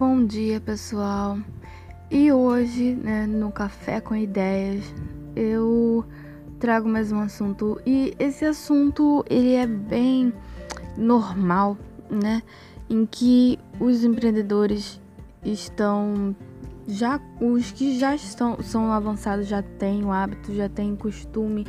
Bom dia, pessoal. E hoje, né, no Café com Ideias, eu trago mais um assunto e esse assunto ele é bem normal, né, em que os empreendedores estão já os que já estão são avançados já têm o hábito, já têm costume,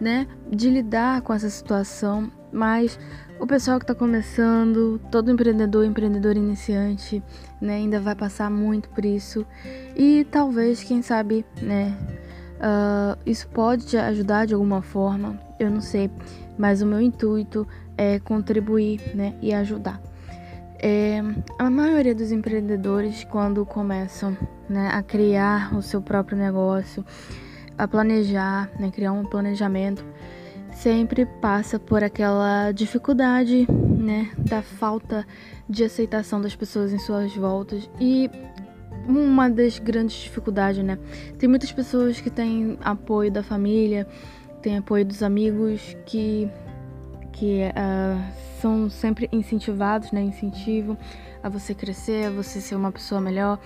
né, de lidar com essa situação, mas o pessoal que está começando, todo empreendedor, empreendedor iniciante, né, ainda vai passar muito por isso e talvez, quem sabe, né, uh, isso pode te ajudar de alguma forma, eu não sei, mas o meu intuito é contribuir, né, e ajudar. É, a maioria dos empreendedores, quando começam né, a criar o seu próprio negócio, a planejar, né, criar um planejamento, sempre passa por aquela dificuldade, né, da falta de aceitação das pessoas em suas voltas e uma das grandes dificuldades, né? Tem muitas pessoas que têm apoio da família, têm apoio dos amigos que que uh, são sempre incentivados, né? Incentivo a você crescer, a você ser uma pessoa melhor.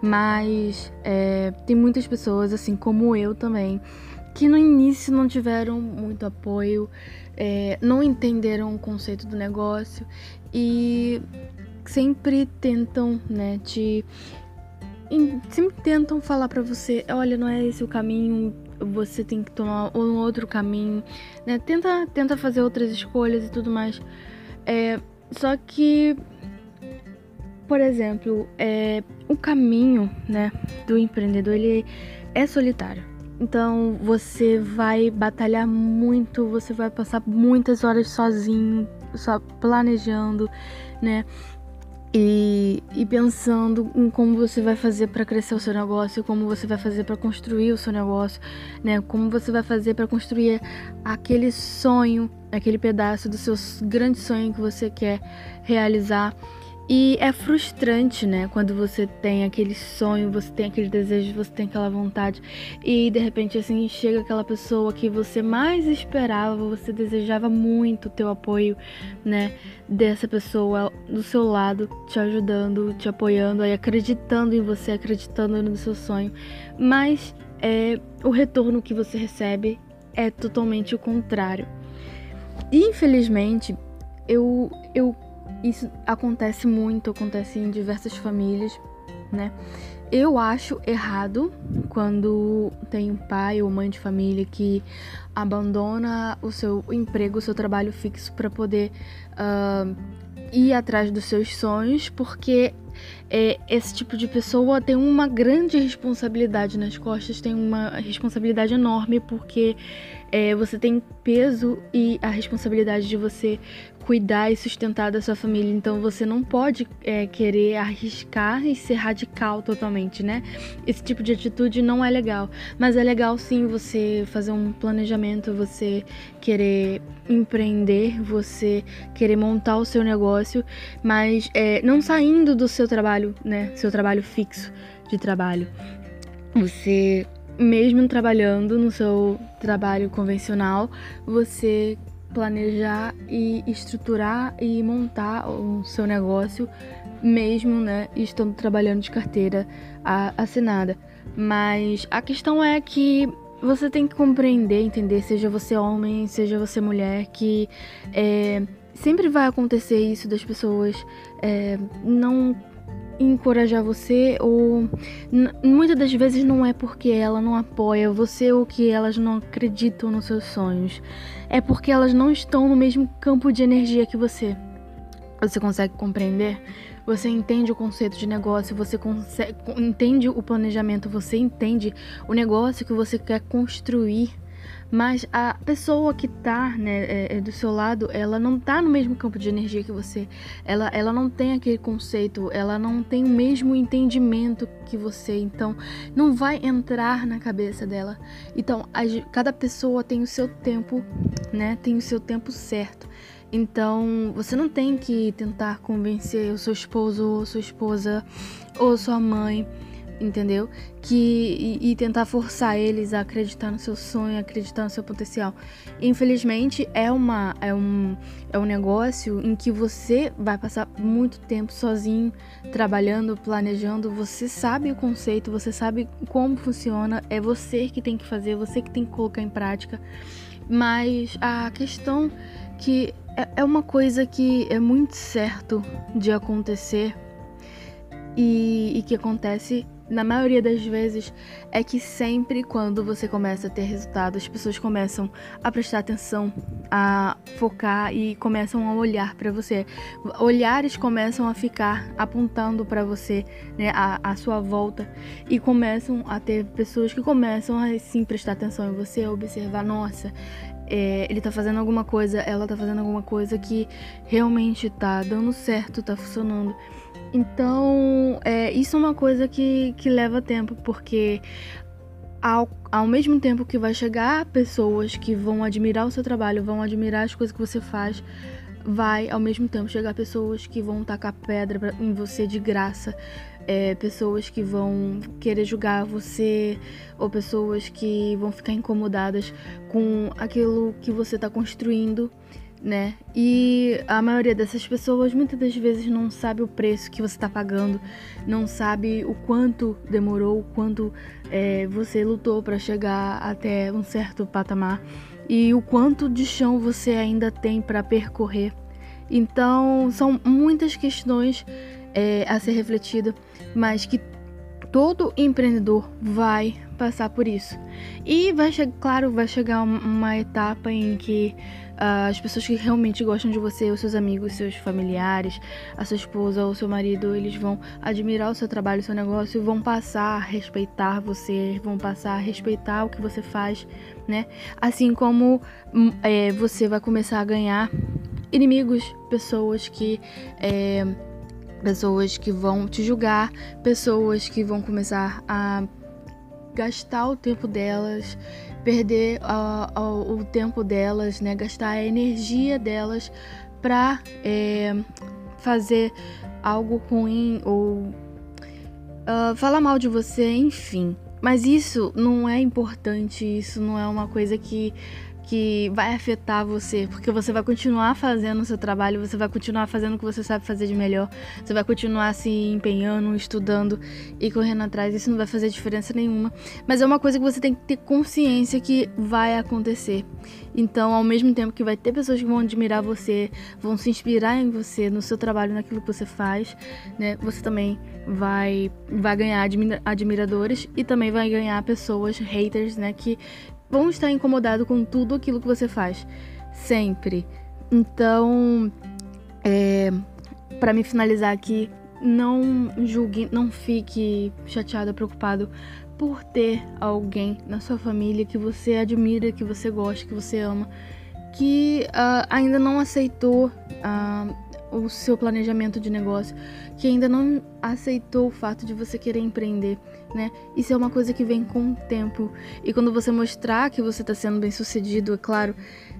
Mas é, tem muitas pessoas, assim como eu também, que no início não tiveram muito apoio, é, não entenderam o conceito do negócio e sempre tentam, né, te sempre tentam falar para você, olha, não é esse o caminho, você tem que tomar um outro caminho, né? Tenta, tenta fazer outras escolhas e tudo mais. É, só que, por exemplo, é, o caminho, né, do empreendedor ele é solitário. Então você vai batalhar muito, você vai passar muitas horas sozinho, só planejando, né? E, e pensando em como você vai fazer para crescer o seu negócio, como você vai fazer para construir o seu negócio, né? Como você vai fazer para construir aquele sonho, aquele pedaço do seu grande sonho que você quer realizar. E é frustrante, né? Quando você tem aquele sonho, você tem aquele desejo, você tem aquela vontade e de repente assim chega aquela pessoa que você mais esperava, você desejava muito o teu apoio, né? Dessa pessoa do seu lado, te ajudando, te apoiando, aí acreditando em você, acreditando no seu sonho. Mas é, o retorno que você recebe é totalmente o contrário. Infelizmente, eu, eu isso acontece muito, acontece em diversas famílias, né? Eu acho errado quando tem um pai ou mãe de família que abandona o seu emprego, o seu trabalho fixo para poder uh, ir atrás dos seus sonhos, porque é, esse tipo de pessoa tem uma grande responsabilidade nas costas, tem uma responsabilidade enorme, porque é, você tem peso e a responsabilidade de você cuidar e sustentar da sua família. Então você não pode é, querer arriscar e ser radical totalmente, né? Esse tipo de atitude não é legal. Mas é legal sim você fazer um planejamento, você querer empreender, você querer montar o seu negócio, mas é, não saindo do seu trabalho, né? Seu trabalho fixo de trabalho. Você mesmo trabalhando no seu trabalho convencional, você planejar e estruturar e montar o seu negócio, mesmo né, estando trabalhando de carteira assinada. Mas a questão é que você tem que compreender, entender, seja você homem, seja você mulher, que é, sempre vai acontecer isso das pessoas é, não encorajar você ou muitas das vezes não é porque ela não apoia você ou que elas não acreditam nos seus sonhos. É porque elas não estão no mesmo campo de energia que você. Você consegue compreender? Você entende o conceito de negócio, você consegue, entende o planejamento, você entende o negócio que você quer construir mas a pessoa que tá né, é, é, do seu lado, ela não tá no mesmo campo de energia que você. Ela, ela não tem aquele conceito, ela não tem o mesmo entendimento que você. Então, não vai entrar na cabeça dela. Então, a, cada pessoa tem o seu tempo, né? Tem o seu tempo certo. Então, você não tem que tentar convencer o seu esposo ou sua esposa ou sua mãe entendeu? Que e, e, tentar forçar eles a acreditar no seu sonho, acreditar no seu potencial. Infelizmente é uma é um é um negócio em que você vai passar muito tempo sozinho trabalhando, planejando. Você sabe o conceito, você sabe como funciona. É você que tem que fazer, você que tem que colocar em prática. Mas a questão que é, é uma coisa que é muito certo de acontecer e, e que acontece na maioria das vezes, é que sempre quando você começa a ter resultado, as pessoas começam a prestar atenção, a focar e começam a olhar para você. Olhares começam a ficar apontando para você, né, a, a sua volta e começam a ter pessoas que começam a sim prestar atenção em você, observar, nossa, é, ele tá fazendo alguma coisa, ela tá fazendo alguma coisa que realmente tá dando certo, tá funcionando. Então, é, isso é uma coisa que, que leva tempo, porque ao, ao mesmo tempo que vai chegar pessoas que vão admirar o seu trabalho, vão admirar as coisas que você faz, vai ao mesmo tempo chegar pessoas que vão tacar pedra em você de graça, é, pessoas que vão querer julgar você, ou pessoas que vão ficar incomodadas com aquilo que você está construindo né? E a maioria dessas pessoas muitas das vezes não sabe o preço que você está pagando, não sabe o quanto demorou, o quanto é, você lutou para chegar até um certo patamar e o quanto de chão você ainda tem para percorrer. Então, são muitas questões é, a ser refletido, mas que todo empreendedor vai passar por isso. E vai claro, vai chegar uma etapa em que uh, as pessoas que realmente gostam de você, os seus amigos, seus familiares, a sua esposa ou seu marido, eles vão admirar o seu trabalho, o seu negócio vão passar a respeitar você, vão passar a respeitar o que você faz, né? Assim como hum, é, você vai começar a ganhar inimigos, pessoas que é, pessoas que vão te julgar, pessoas que vão começar a gastar o tempo delas, perder uh, uh, o tempo delas, né, gastar a energia delas para é, fazer algo ruim ou uh, falar mal de você, enfim. Mas isso não é importante, isso não é uma coisa que que vai afetar você, porque você vai continuar fazendo o seu trabalho, você vai continuar fazendo o que você sabe fazer de melhor, você vai continuar se empenhando, estudando e correndo atrás. Isso não vai fazer diferença nenhuma, mas é uma coisa que você tem que ter consciência que vai acontecer. Então, ao mesmo tempo que vai ter pessoas que vão admirar você, vão se inspirar em você, no seu trabalho, naquilo que você faz, né? Você também vai vai ganhar admiradores e também vai ganhar pessoas haters, né, que vão estar incomodados com tudo aquilo que você faz. Sempre. Então, é, para me finalizar aqui, não julgue, não fique chateado, preocupado por ter alguém na sua família que você admira, que você gosta, que você ama, que uh, ainda não aceitou uh, o seu planejamento de negócio, que ainda não aceitou o fato de você querer empreender, né? Isso é uma coisa que vem com o tempo. E quando você mostrar que você está sendo bem sucedido, é claro,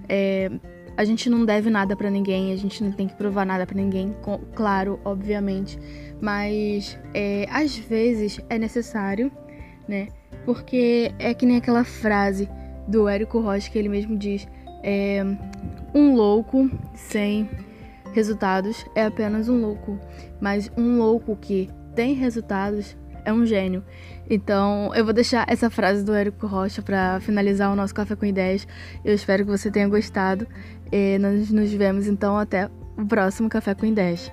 é, a gente não deve nada para ninguém, a gente não tem que provar nada para ninguém, claro, obviamente. Mas é, às vezes é necessário, né? Porque é que nem aquela frase do Érico Rocha que ele mesmo diz: é, um louco sem resultados é apenas um louco, mas um louco que tem resultados é um gênio. Então, eu vou deixar essa frase do Érico Rocha para finalizar o nosso Café com Ideias. Eu espero que você tenha gostado. E nós nos vemos então até o próximo Café com Ideias.